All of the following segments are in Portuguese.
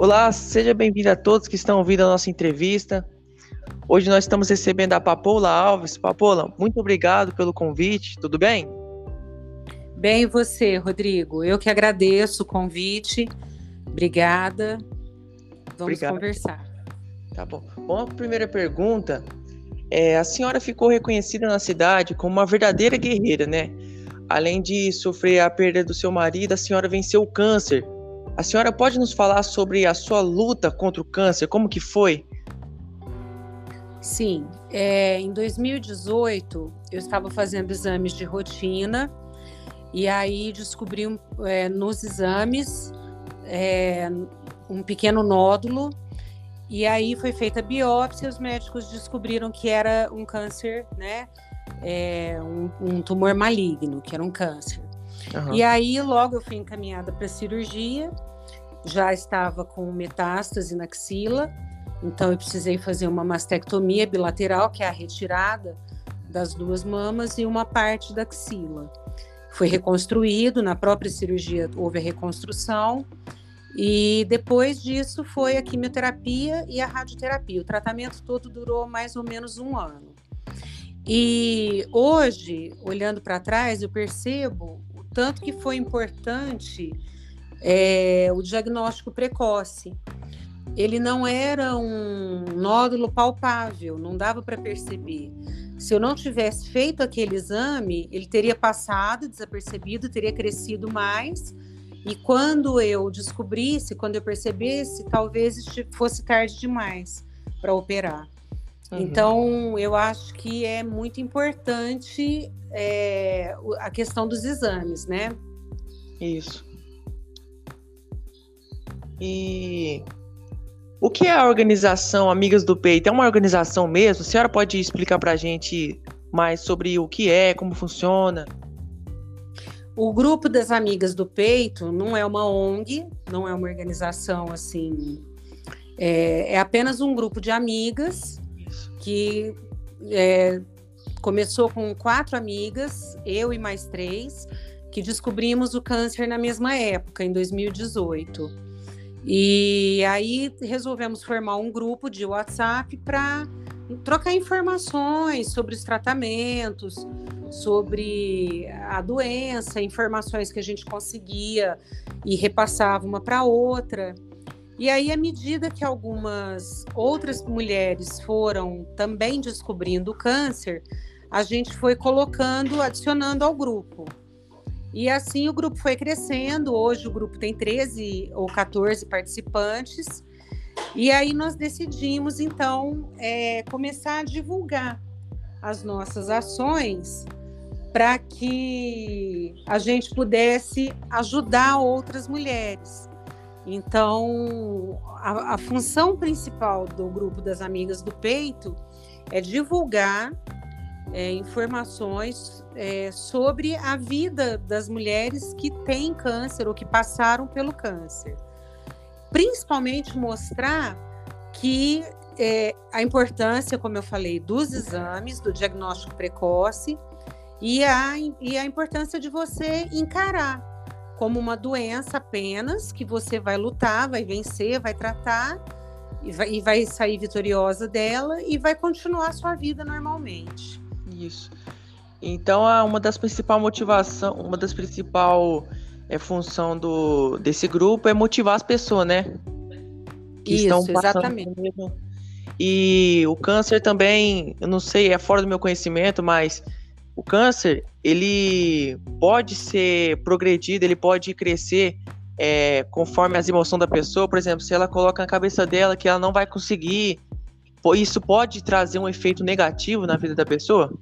Olá, seja bem-vindo a todos que estão ouvindo a nossa entrevista. Hoje nós estamos recebendo a Papola Alves. Papola, muito obrigado pelo convite, tudo bem? Bem, e você, Rodrigo? Eu que agradeço o convite. Obrigada. Vamos Obrigado. conversar. Tá bom. Bom, a primeira pergunta é: a senhora ficou reconhecida na cidade como uma verdadeira guerreira, né? Além de sofrer a perda do seu marido, a senhora venceu o câncer a senhora pode nos falar sobre a sua luta contra o câncer? Como que foi? Sim, é, em 2018 eu estava fazendo exames de rotina e aí descobri é, nos exames é, um pequeno nódulo e aí foi feita a biópsia e os médicos descobriram que era um câncer, né? É, um, um tumor maligno, que era um câncer. Uhum. E aí logo eu fui encaminhada para cirurgia já estava com metástase na axila, então eu precisei fazer uma mastectomia bilateral, que é a retirada das duas mamas e uma parte da axila. Foi reconstruído, na própria cirurgia houve a reconstrução, e depois disso foi a quimioterapia e a radioterapia. O tratamento todo durou mais ou menos um ano. E hoje, olhando para trás, eu percebo o tanto que foi importante é, o diagnóstico precoce. Ele não era um nódulo palpável, não dava para perceber. Se eu não tivesse feito aquele exame, ele teria passado desapercebido, teria crescido mais. E quando eu descobrisse, quando eu percebesse, talvez fosse tarde demais para operar. Uhum. Então, eu acho que é muito importante é, a questão dos exames, né? Isso. E o que é a organização Amigas do Peito? É uma organização mesmo? A senhora pode explicar para a gente mais sobre o que é, como funciona? O grupo das Amigas do Peito não é uma ONG, não é uma organização assim. É, é apenas um grupo de amigas que é, começou com quatro amigas, eu e mais três, que descobrimos o câncer na mesma época, em 2018. E aí resolvemos formar um grupo de WhatsApp para trocar informações sobre os tratamentos, sobre a doença, informações que a gente conseguia e repassava uma para outra. E aí, à medida que algumas outras mulheres foram também descobrindo o câncer, a gente foi colocando, adicionando ao grupo. E assim o grupo foi crescendo. Hoje o grupo tem 13 ou 14 participantes. E aí nós decidimos, então, é, começar a divulgar as nossas ações para que a gente pudesse ajudar outras mulheres. Então, a, a função principal do grupo das Amigas do Peito é divulgar é, informações é, sobre a vida das mulheres que têm câncer ou que passaram pelo câncer. Principalmente mostrar que é, a importância, como eu falei, dos exames, do diagnóstico precoce e a, e a importância de você encarar como uma doença apenas, que você vai lutar, vai vencer, vai tratar e vai, e vai sair vitoriosa dela e vai continuar a sua vida normalmente. Isso. Então, uma das principais motivação, uma das principal é, função do, desse grupo é motivar as pessoas, né? Que Isso, estão exatamente. Mesmo. E o câncer também, eu não sei, é fora do meu conhecimento, mas o câncer, ele pode ser progredido, ele pode crescer é, conforme as emoções da pessoa. Por exemplo, se ela coloca na cabeça dela que ela não vai conseguir isso pode trazer um efeito negativo na vida da pessoa?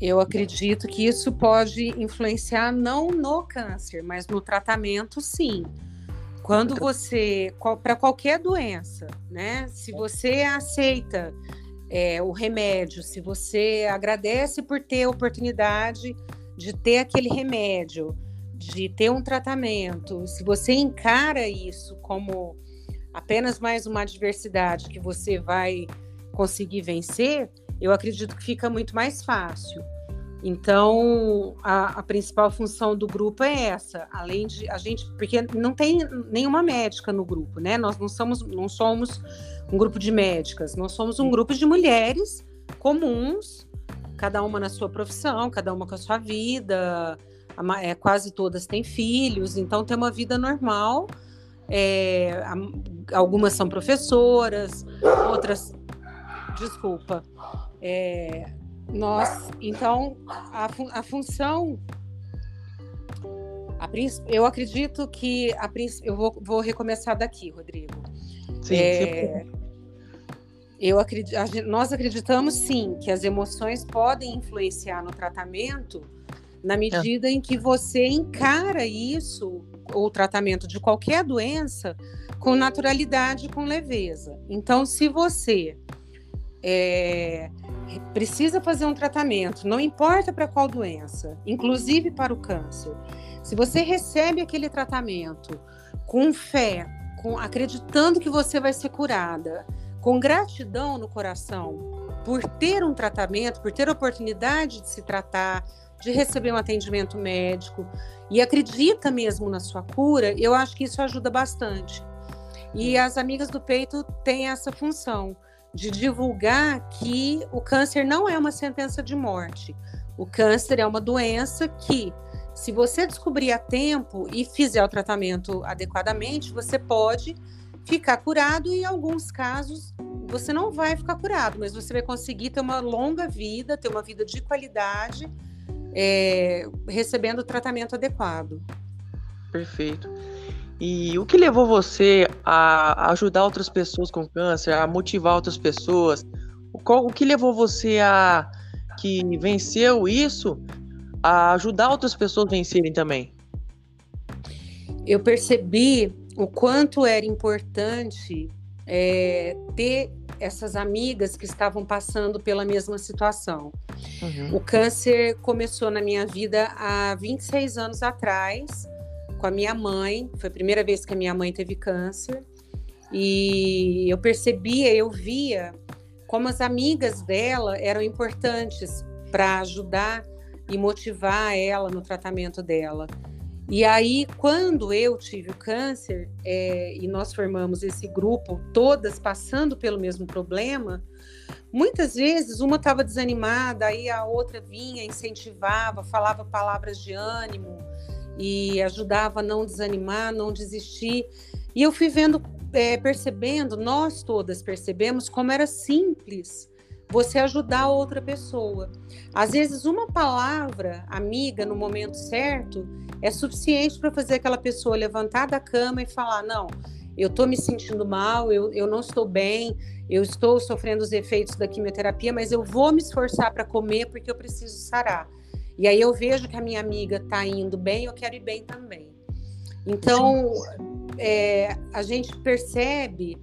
Eu acredito que isso pode influenciar não no câncer, mas no tratamento, sim. Quando você, para qualquer doença, né? Se você aceita é, o remédio, se você agradece por ter a oportunidade de ter aquele remédio, de ter um tratamento, se você encara isso como apenas mais uma adversidade que você vai conseguir vencer, eu acredito que fica muito mais fácil. Então, a, a, principal função do grupo é essa, além de a gente, porque não tem nenhuma médica no grupo, né? Nós não somos, não somos um grupo de médicas, nós somos um grupo de mulheres comuns, cada uma na sua profissão, cada uma com a sua vida, é, quase todas têm filhos, então tem uma vida normal. É, algumas são professoras, outras, desculpa, é, nós, então, a, a função. A, eu acredito que a, eu vou, vou recomeçar daqui, Rodrigo. Sim, é, eu acredito, nós acreditamos sim que as emoções podem influenciar no tratamento na medida é. em que você encara isso, o tratamento de qualquer doença, com naturalidade, com leveza. Então, se você é, precisa fazer um tratamento, não importa para qual doença, inclusive para o câncer. Se você recebe aquele tratamento com fé, com acreditando que você vai ser curada, com gratidão no coração por ter um tratamento, por ter a oportunidade de se tratar, de receber um atendimento médico e acredita mesmo na sua cura, eu acho que isso ajuda bastante. E as amigas do peito têm essa função de divulgar que o câncer não é uma sentença de morte. O câncer é uma doença que, se você descobrir a tempo e fizer o tratamento adequadamente, você pode ficar curado e, em alguns casos, você não vai ficar curado, mas você vai conseguir ter uma longa vida, ter uma vida de qualidade, é, recebendo o tratamento adequado. Perfeito. E o que levou você a ajudar outras pessoas com câncer, a motivar outras pessoas? O, qual, o que levou você a que venceu isso a ajudar outras pessoas a vencerem também? Eu percebi o quanto era importante é, ter essas amigas que estavam passando pela mesma situação. Uhum. O câncer começou na minha vida há 26 anos atrás com a minha mãe. Foi a primeira vez que a minha mãe teve câncer. E eu percebia, eu via como as amigas dela eram importantes para ajudar e motivar ela no tratamento dela. E aí, quando eu tive o câncer é, e nós formamos esse grupo, todas passando pelo mesmo problema, muitas vezes uma estava desanimada, aí a outra vinha, incentivava, falava palavras de ânimo, e ajudava a não desanimar, não desistir. E eu fui vendo, é, percebendo, nós todas percebemos como era simples você ajudar outra pessoa. Às vezes, uma palavra amiga no momento certo é suficiente para fazer aquela pessoa levantar da cama e falar: Não, eu estou me sentindo mal, eu, eu não estou bem, eu estou sofrendo os efeitos da quimioterapia, mas eu vou me esforçar para comer porque eu preciso sarar. E aí eu vejo que a minha amiga está indo bem, eu quero ir bem também. Então, é, a gente percebe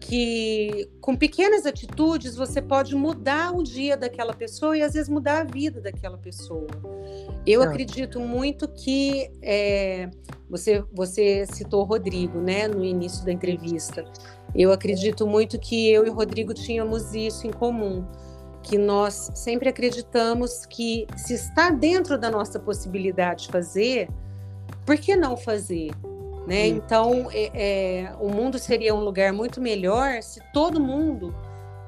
que com pequenas atitudes você pode mudar o dia daquela pessoa e às vezes mudar a vida daquela pessoa. Eu é. acredito muito que é, você, você citou o Rodrigo, né, no início da entrevista. Eu acredito muito que eu e o Rodrigo tínhamos isso em comum que nós sempre acreditamos que se está dentro da nossa possibilidade de fazer, por que não fazer? Né? Então, é, é, o mundo seria um lugar muito melhor se todo mundo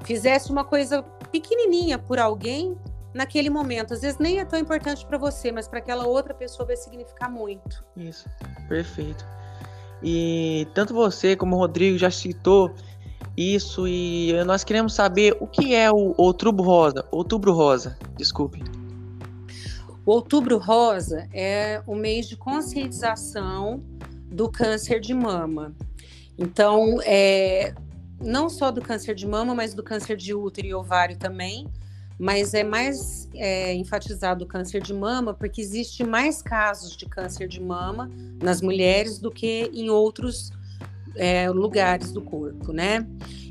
fizesse uma coisa pequenininha por alguém naquele momento. Às vezes nem é tão importante para você, mas para aquela outra pessoa vai significar muito. Isso, perfeito. E tanto você como o Rodrigo já citou isso e nós queremos saber o que é o Outubro Rosa. Outubro Rosa, desculpe. O Outubro Rosa é o mês de conscientização do câncer de mama. Então, é, não só do câncer de mama, mas do câncer de útero e ovário também. Mas é mais é, enfatizado o câncer de mama porque existe mais casos de câncer de mama nas mulheres do que em outros é, lugares do corpo, né?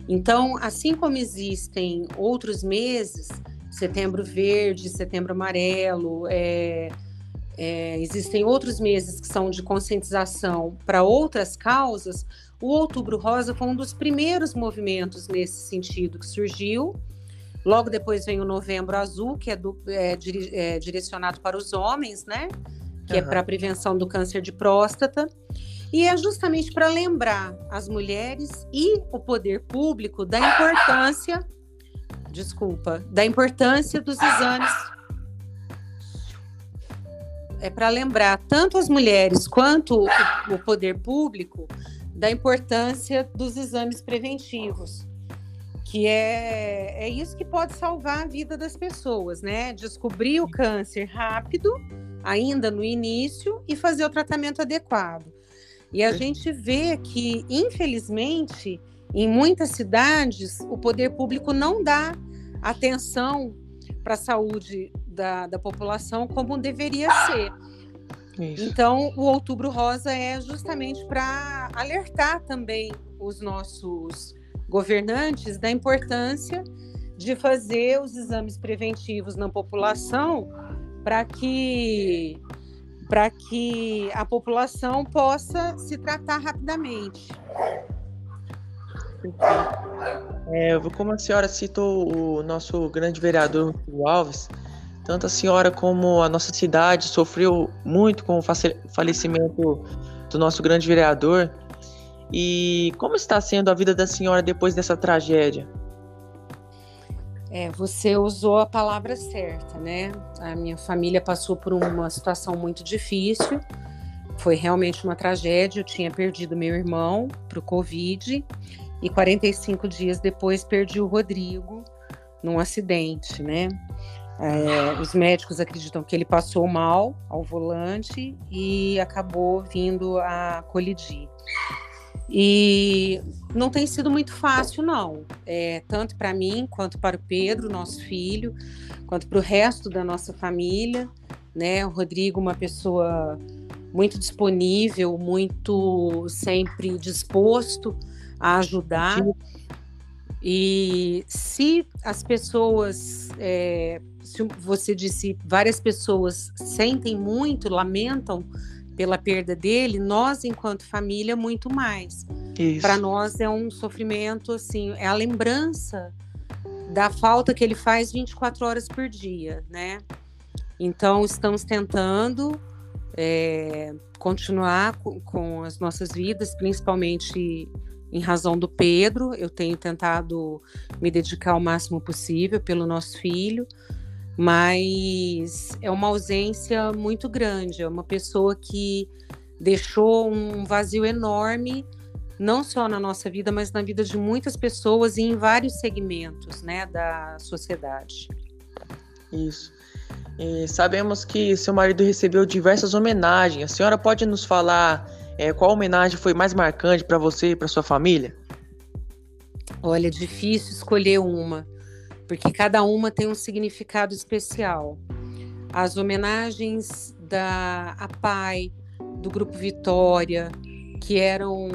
Então, assim como existem outros meses, setembro verde, setembro amarelo, é, é, existem outros meses que são de conscientização para outras causas, o Outubro Rosa foi um dos primeiros movimentos nesse sentido que surgiu Logo depois vem o Novembro Azul, que é, do, é, é direcionado para os homens, né? Que uhum. é para a prevenção do câncer de próstata. E é justamente para lembrar as mulheres e o poder público da importância, desculpa, da importância dos exames. É para lembrar tanto as mulheres quanto o, o poder público da importância dos exames preventivos que é, é isso que pode salvar a vida das pessoas, né? Descobrir o câncer rápido, ainda no início, e fazer o tratamento adequado. E a gente vê que, infelizmente, em muitas cidades, o poder público não dá atenção para a saúde da, da população como deveria ser. Isso. Então, o Outubro Rosa é justamente para alertar também os nossos governantes da importância de fazer os exames preventivos na população para que para que a população possa se tratar rapidamente. É, como a senhora citou o nosso grande vereador Alves, tanto a senhora como a nossa cidade sofreu muito com o falecimento do nosso grande vereador. E como está sendo a vida da senhora depois dessa tragédia? É, você usou a palavra certa, né? A minha família passou por uma situação muito difícil. Foi realmente uma tragédia. Eu tinha perdido meu irmão para o Covid e 45 dias depois perdi o Rodrigo num acidente, né? É, os médicos acreditam que ele passou mal ao volante e acabou vindo a colidir. E não tem sido muito fácil, não. É, tanto para mim, quanto para o Pedro, nosso filho, quanto para o resto da nossa família. Né? O Rodrigo, uma pessoa muito disponível, muito sempre disposto a ajudar. E se as pessoas, é, se você disse, várias pessoas sentem muito, lamentam pela perda dele, nós, enquanto família, muito mais. Para nós é um sofrimento, assim, é a lembrança da falta que ele faz 24 horas por dia, né? Então, estamos tentando é, continuar com, com as nossas vidas, principalmente em razão do Pedro. Eu tenho tentado me dedicar o máximo possível pelo nosso filho, mas é uma ausência muito grande. É uma pessoa que deixou um vazio enorme, não só na nossa vida, mas na vida de muitas pessoas e em vários segmentos né, da sociedade. Isso. E sabemos que seu marido recebeu diversas homenagens. A senhora pode nos falar é, qual homenagem foi mais marcante para você e para sua família? Olha, difícil escolher uma porque cada uma tem um significado especial. As homenagens da APAI, do Grupo Vitória, que eram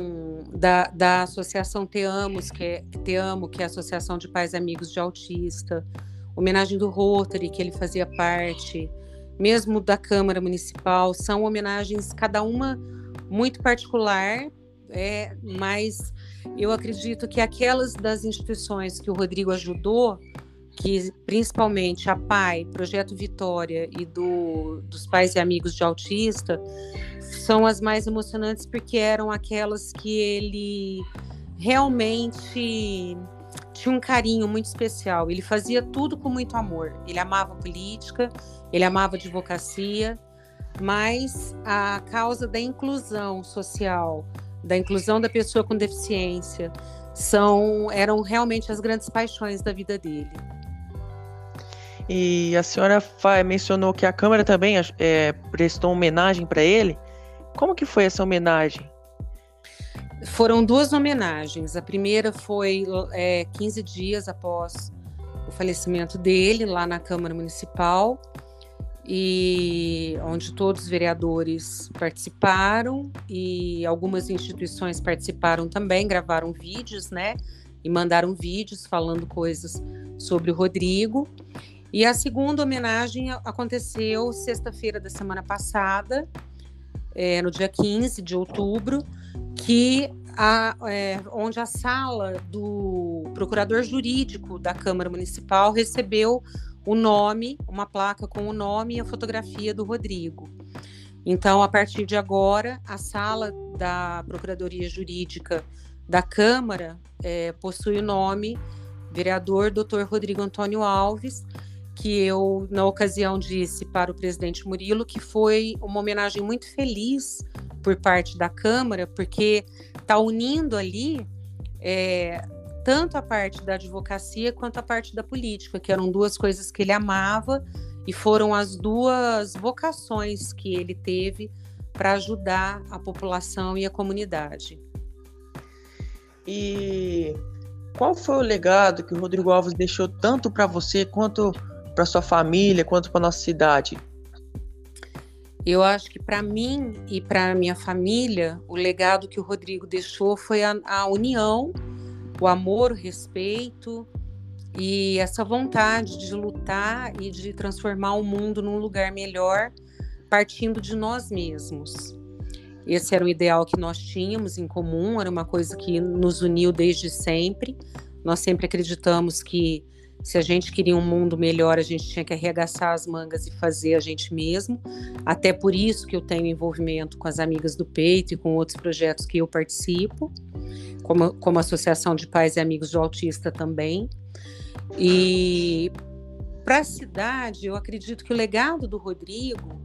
da, da Associação Te, Amos, que é, Te Amo, que é a Associação de Pais Amigos de Autista, homenagem do Rotary, que ele fazia parte, mesmo da Câmara Municipal, são homenagens, cada uma muito particular, é, mas eu acredito que aquelas das instituições que o Rodrigo ajudou que principalmente a PAI, Projeto Vitória e do, dos pais e amigos de autista, são as mais emocionantes porque eram aquelas que ele realmente tinha um carinho muito especial. Ele fazia tudo com muito amor. Ele amava política, ele amava advocacia, mas a causa da inclusão social, da inclusão da pessoa com deficiência, são eram realmente as grandes paixões da vida dele. E a senhora mencionou que a Câmara também é, prestou homenagem para ele. Como que foi essa homenagem? Foram duas homenagens. A primeira foi é, 15 dias após o falecimento dele, lá na Câmara Municipal, e onde todos os vereadores participaram e algumas instituições participaram também, gravaram vídeos, né? E mandaram vídeos falando coisas sobre o Rodrigo. E a segunda homenagem aconteceu sexta-feira da semana passada, é, no dia 15 de outubro, que a, é, onde a sala do procurador jurídico da Câmara Municipal recebeu o nome, uma placa com o nome e a fotografia do Rodrigo. Então, a partir de agora, a sala da Procuradoria Jurídica da Câmara é, possui o nome vereador Dr. Rodrigo Antônio Alves, que eu, na ocasião, disse para o presidente Murilo que foi uma homenagem muito feliz por parte da Câmara, porque está unindo ali é, tanto a parte da advocacia quanto a parte da política, que eram duas coisas que ele amava e foram as duas vocações que ele teve para ajudar a população e a comunidade. E qual foi o legado que o Rodrigo Alves deixou tanto para você quanto para sua família, quanto para nossa cidade? Eu acho que para mim e para minha família, o legado que o Rodrigo deixou foi a, a união, o amor, o respeito e essa vontade de lutar e de transformar o mundo num lugar melhor, partindo de nós mesmos. Esse era o ideal que nós tínhamos em comum, era uma coisa que nos uniu desde sempre. Nós sempre acreditamos que se a gente queria um mundo melhor, a gente tinha que arregaçar as mangas e fazer a gente mesmo. Até por isso que eu tenho envolvimento com as Amigas do Peito e com outros projetos que eu participo, como, como Associação de Pais e Amigos do Autista também. E para a cidade, eu acredito que o legado do Rodrigo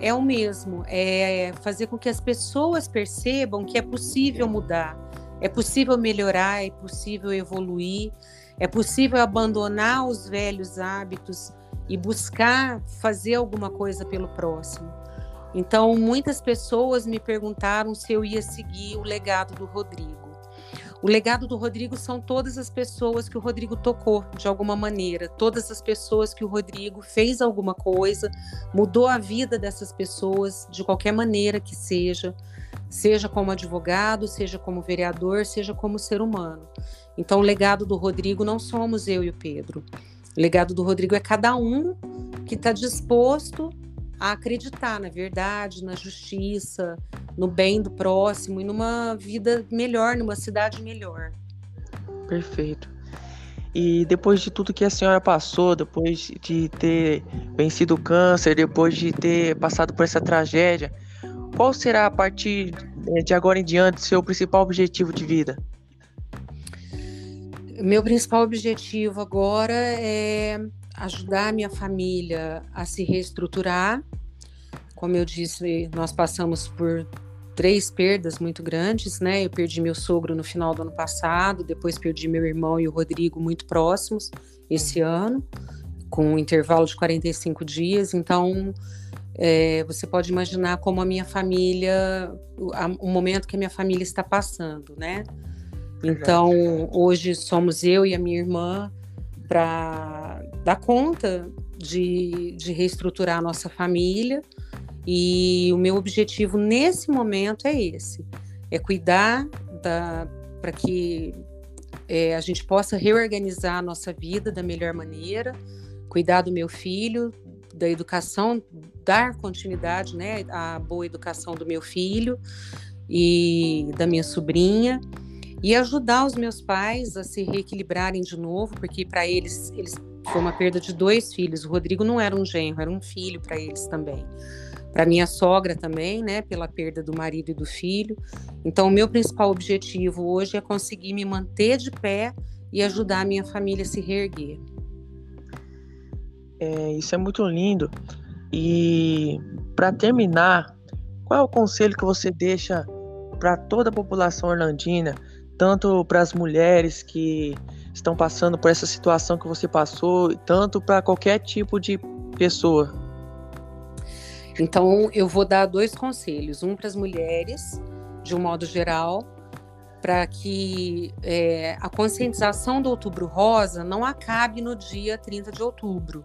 é o mesmo, é fazer com que as pessoas percebam que é possível mudar, é possível melhorar, é possível evoluir. É possível abandonar os velhos hábitos e buscar fazer alguma coisa pelo próximo. Então, muitas pessoas me perguntaram se eu ia seguir o legado do Rodrigo. O legado do Rodrigo são todas as pessoas que o Rodrigo tocou de alguma maneira, todas as pessoas que o Rodrigo fez alguma coisa, mudou a vida dessas pessoas de qualquer maneira que seja, seja como advogado, seja como vereador, seja como ser humano. Então, o legado do Rodrigo não somos eu e o Pedro. O legado do Rodrigo é cada um que está disposto a acreditar na verdade, na justiça, no bem do próximo e numa vida melhor, numa cidade melhor. Perfeito. E depois de tudo que a senhora passou, depois de ter vencido o câncer, depois de ter passado por essa tragédia, qual será a partir eh, de agora em diante seu principal objetivo de vida? Meu principal objetivo agora é ajudar a minha família a se reestruturar. Como eu disse, nós passamos por três perdas muito grandes, né? Eu perdi meu sogro no final do ano passado, depois perdi meu irmão e o Rodrigo muito próximos esse uhum. ano, com um intervalo de 45 dias. Então, é, você pode imaginar como a minha família, o, o momento que a minha família está passando, né? Então, hoje somos eu e a minha irmã para dar conta de, de reestruturar a nossa família. E o meu objetivo nesse momento é esse: é cuidar para que é, a gente possa reorganizar a nossa vida da melhor maneira, cuidar do meu filho, da educação, dar continuidade né, à boa educação do meu filho e da minha sobrinha e ajudar os meus pais a se reequilibrarem de novo, porque para eles, eles foi uma perda de dois filhos. O Rodrigo não era um genro, era um filho para eles também. Para minha sogra também, né, pela perda do marido e do filho. Então, o meu principal objetivo hoje é conseguir me manter de pé e ajudar a minha família a se reerguer. É, isso é muito lindo. E para terminar, qual é o conselho que você deixa para toda a população orlandina tanto para as mulheres que estão passando por essa situação que você passou, tanto para qualquer tipo de pessoa. Então, eu vou dar dois conselhos: um para as mulheres, de um modo geral, para que é, a conscientização do Outubro Rosa não acabe no dia 30 de outubro,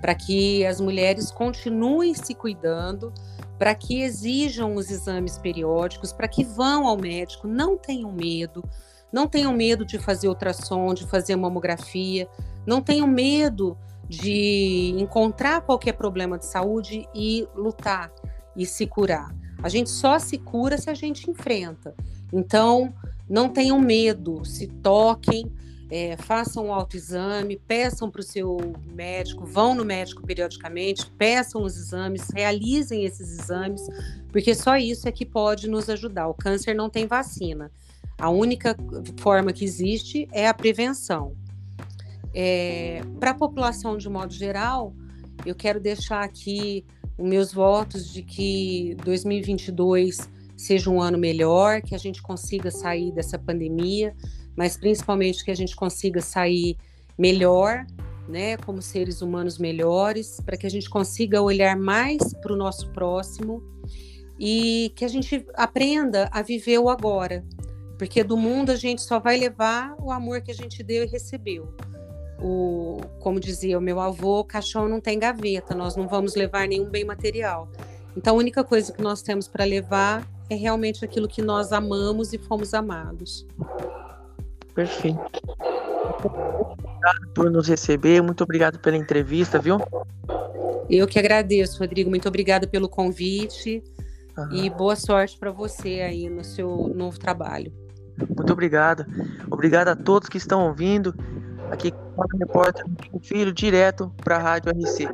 para que as mulheres continuem se cuidando, para que exijam os exames periódicos, para que vão ao médico, não tenham medo, não tenham medo de fazer ultrassom, de fazer mamografia, não tenham medo de encontrar qualquer problema de saúde e lutar e se curar. A gente só se cura se a gente enfrenta. Então, não tenham medo, se toquem, é, façam o autoexame, peçam para o seu médico, vão no médico periodicamente, peçam os exames, realizem esses exames, porque só isso é que pode nos ajudar. O câncer não tem vacina. A única forma que existe é a prevenção. É, para a população de modo geral, eu quero deixar aqui os meus votos de que 2022 seja um ano melhor, que a gente consiga sair dessa pandemia, mas principalmente que a gente consiga sair melhor, né, como seres humanos melhores, para que a gente consiga olhar mais para o nosso próximo e que a gente aprenda a viver o agora, porque do mundo a gente só vai levar o amor que a gente deu e recebeu o, como dizia o meu avô, caixão não tem gaveta, nós não vamos levar nenhum bem material. Então a única coisa que nós temos para levar é realmente aquilo que nós amamos e fomos amados. Perfeito. Muito obrigado por nos receber, muito obrigado pela entrevista, viu? Eu que agradeço, Rodrigo. Muito obrigada pelo convite uhum. e boa sorte para você aí no seu novo trabalho. Muito obrigado. Obrigado a todos que estão ouvindo. Aqui, repórter Filho, direto para a Rádio RC.